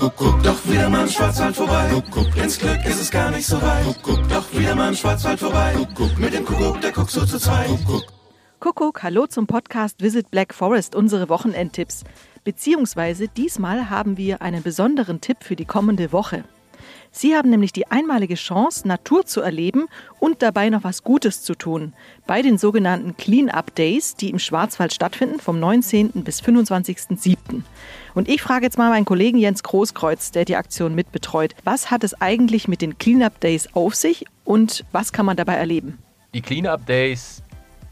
Kuckuck, doch wieder mal im Schwarzwald vorbei. Kuckuck, ins Glück ist es gar nicht so weit. Kuckuck, doch wieder mal im Schwarzwald vorbei. Kuckuck, mit dem Kuckuck, der guckt so zu zweit. Kuckuck. Kuckuck, hallo zum Podcast Visit Black Forest, unsere Wochenendtipps. Beziehungsweise diesmal haben wir einen besonderen Tipp für die kommende Woche. Sie haben nämlich die einmalige Chance, Natur zu erleben und dabei noch was Gutes zu tun. Bei den sogenannten Clean-Up Days, die im Schwarzwald stattfinden, vom 19. bis 25.07. Und ich frage jetzt mal meinen Kollegen Jens Großkreuz, der die Aktion mitbetreut. Was hat es eigentlich mit den Clean-Up Days auf sich und was kann man dabei erleben? Die Clean-Up Days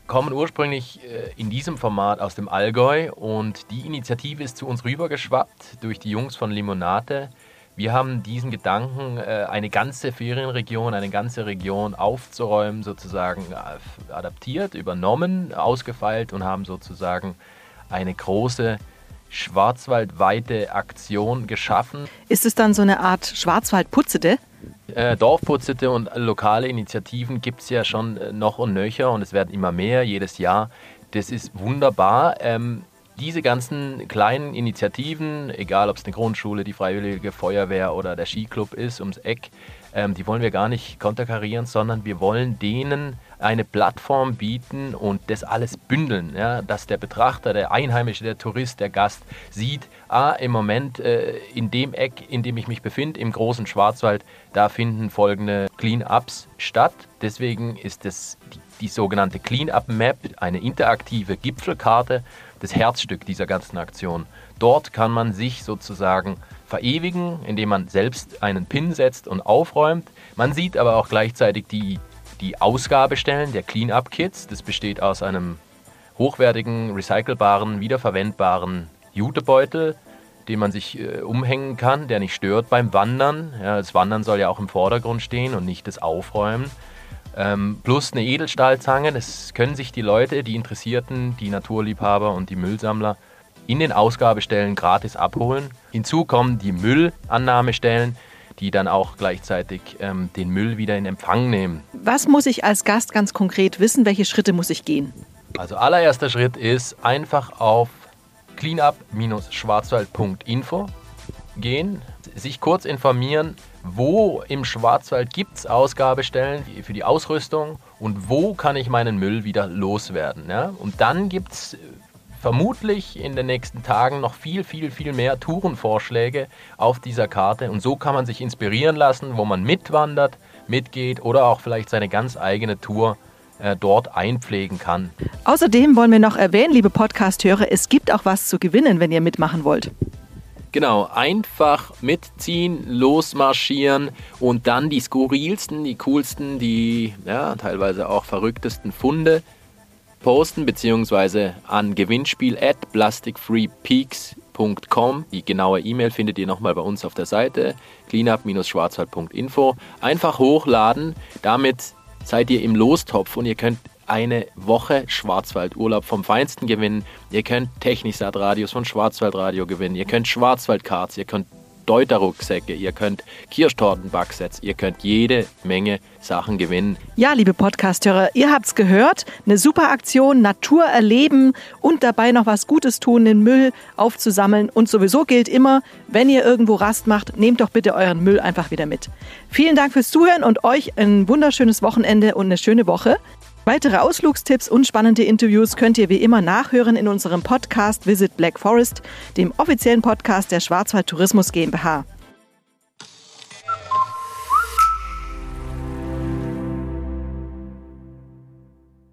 kommen ursprünglich äh, in diesem Format aus dem Allgäu und die Initiative ist zu uns rübergeschwappt durch die Jungs von Limonate. Wir haben diesen Gedanken, äh, eine ganze Ferienregion, eine ganze Region aufzuräumen, sozusagen äh, adaptiert, übernommen, ausgefeilt und haben sozusagen eine große schwarzwaldweite Aktion geschaffen. Ist es dann so eine Art Schwarzwaldputzete? Äh, Dorfputzete und lokale Initiativen gibt es ja schon noch und nöcher und es werden immer mehr jedes Jahr. Das ist wunderbar. Ähm, diese ganzen kleinen Initiativen, egal ob es eine Grundschule, die Freiwillige Feuerwehr oder der Skiclub ist ums Eck, ähm, die wollen wir gar nicht konterkarieren, sondern wir wollen denen eine Plattform bieten und das alles bündeln, ja, dass der Betrachter, der Einheimische, der Tourist, der Gast sieht, ah, im Moment äh, in dem Eck, in dem ich mich befinde, im großen Schwarzwald, da finden folgende Clean-Ups statt. Deswegen ist das die, die sogenannte Clean-Up-Map eine interaktive Gipfelkarte, das Herzstück dieser ganzen Aktion. Dort kann man sich sozusagen verewigen, indem man selbst einen Pin setzt und aufräumt. Man sieht aber auch gleichzeitig die, die Ausgabestellen der Clean-Up-Kits. Das besteht aus einem hochwertigen, recycelbaren, wiederverwendbaren Jutebeutel, den man sich äh, umhängen kann, der nicht stört beim Wandern. Ja, das Wandern soll ja auch im Vordergrund stehen und nicht das Aufräumen. Ähm, plus eine Edelstahlzange, das können sich die Leute, die Interessierten, die Naturliebhaber und die Müllsammler in den Ausgabestellen gratis abholen. Hinzu kommen die Müllannahmestellen, die dann auch gleichzeitig ähm, den Müll wieder in Empfang nehmen. Was muss ich als Gast ganz konkret wissen? Welche Schritte muss ich gehen? Also allererster Schritt ist einfach auf cleanup-schwarzwald.info gehen, sich kurz informieren, wo im Schwarzwald gibt es Ausgabestellen für die Ausrüstung und wo kann ich meinen Müll wieder loswerden. Ja? Und dann gibt es vermutlich in den nächsten Tagen noch viel, viel, viel mehr Tourenvorschläge auf dieser Karte. Und so kann man sich inspirieren lassen, wo man mitwandert, mitgeht oder auch vielleicht seine ganz eigene Tour äh, dort einpflegen kann. Außerdem wollen wir noch erwähnen, liebe Podcast-Hörer, es gibt auch was zu gewinnen, wenn ihr mitmachen wollt. Genau, einfach mitziehen, losmarschieren und dann die skurrilsten, die coolsten, die ja, teilweise auch verrücktesten Funde posten, beziehungsweise an gewinnspiel at plasticfreepeaks.com. Die genaue E-Mail findet ihr nochmal bei uns auf der Seite cleanup-schwarzwald.info. Einfach hochladen, damit seid ihr im Lostopf und ihr könnt eine Woche Schwarzwaldurlaub vom Feinsten gewinnen. Ihr könnt Technisat-Radios von Schwarzwaldradio gewinnen. Ihr könnt Schwarzwaldkarts, ihr könnt Deuter-Rucksäcke, ihr könnt Kirschtortenbacksets, ihr könnt jede Menge Sachen gewinnen. Ja, liebe Podcasthörer, ihr habt's gehört. Eine super Aktion, Natur erleben und dabei noch was Gutes tun, den Müll aufzusammeln. Und sowieso gilt immer, wenn ihr irgendwo Rast macht, nehmt doch bitte euren Müll einfach wieder mit. Vielen Dank fürs Zuhören und euch ein wunderschönes Wochenende und eine schöne Woche. Weitere Ausflugstipps und spannende Interviews könnt ihr wie immer nachhören in unserem Podcast Visit Black Forest, dem offiziellen Podcast der Schwarzwald Tourismus GmbH.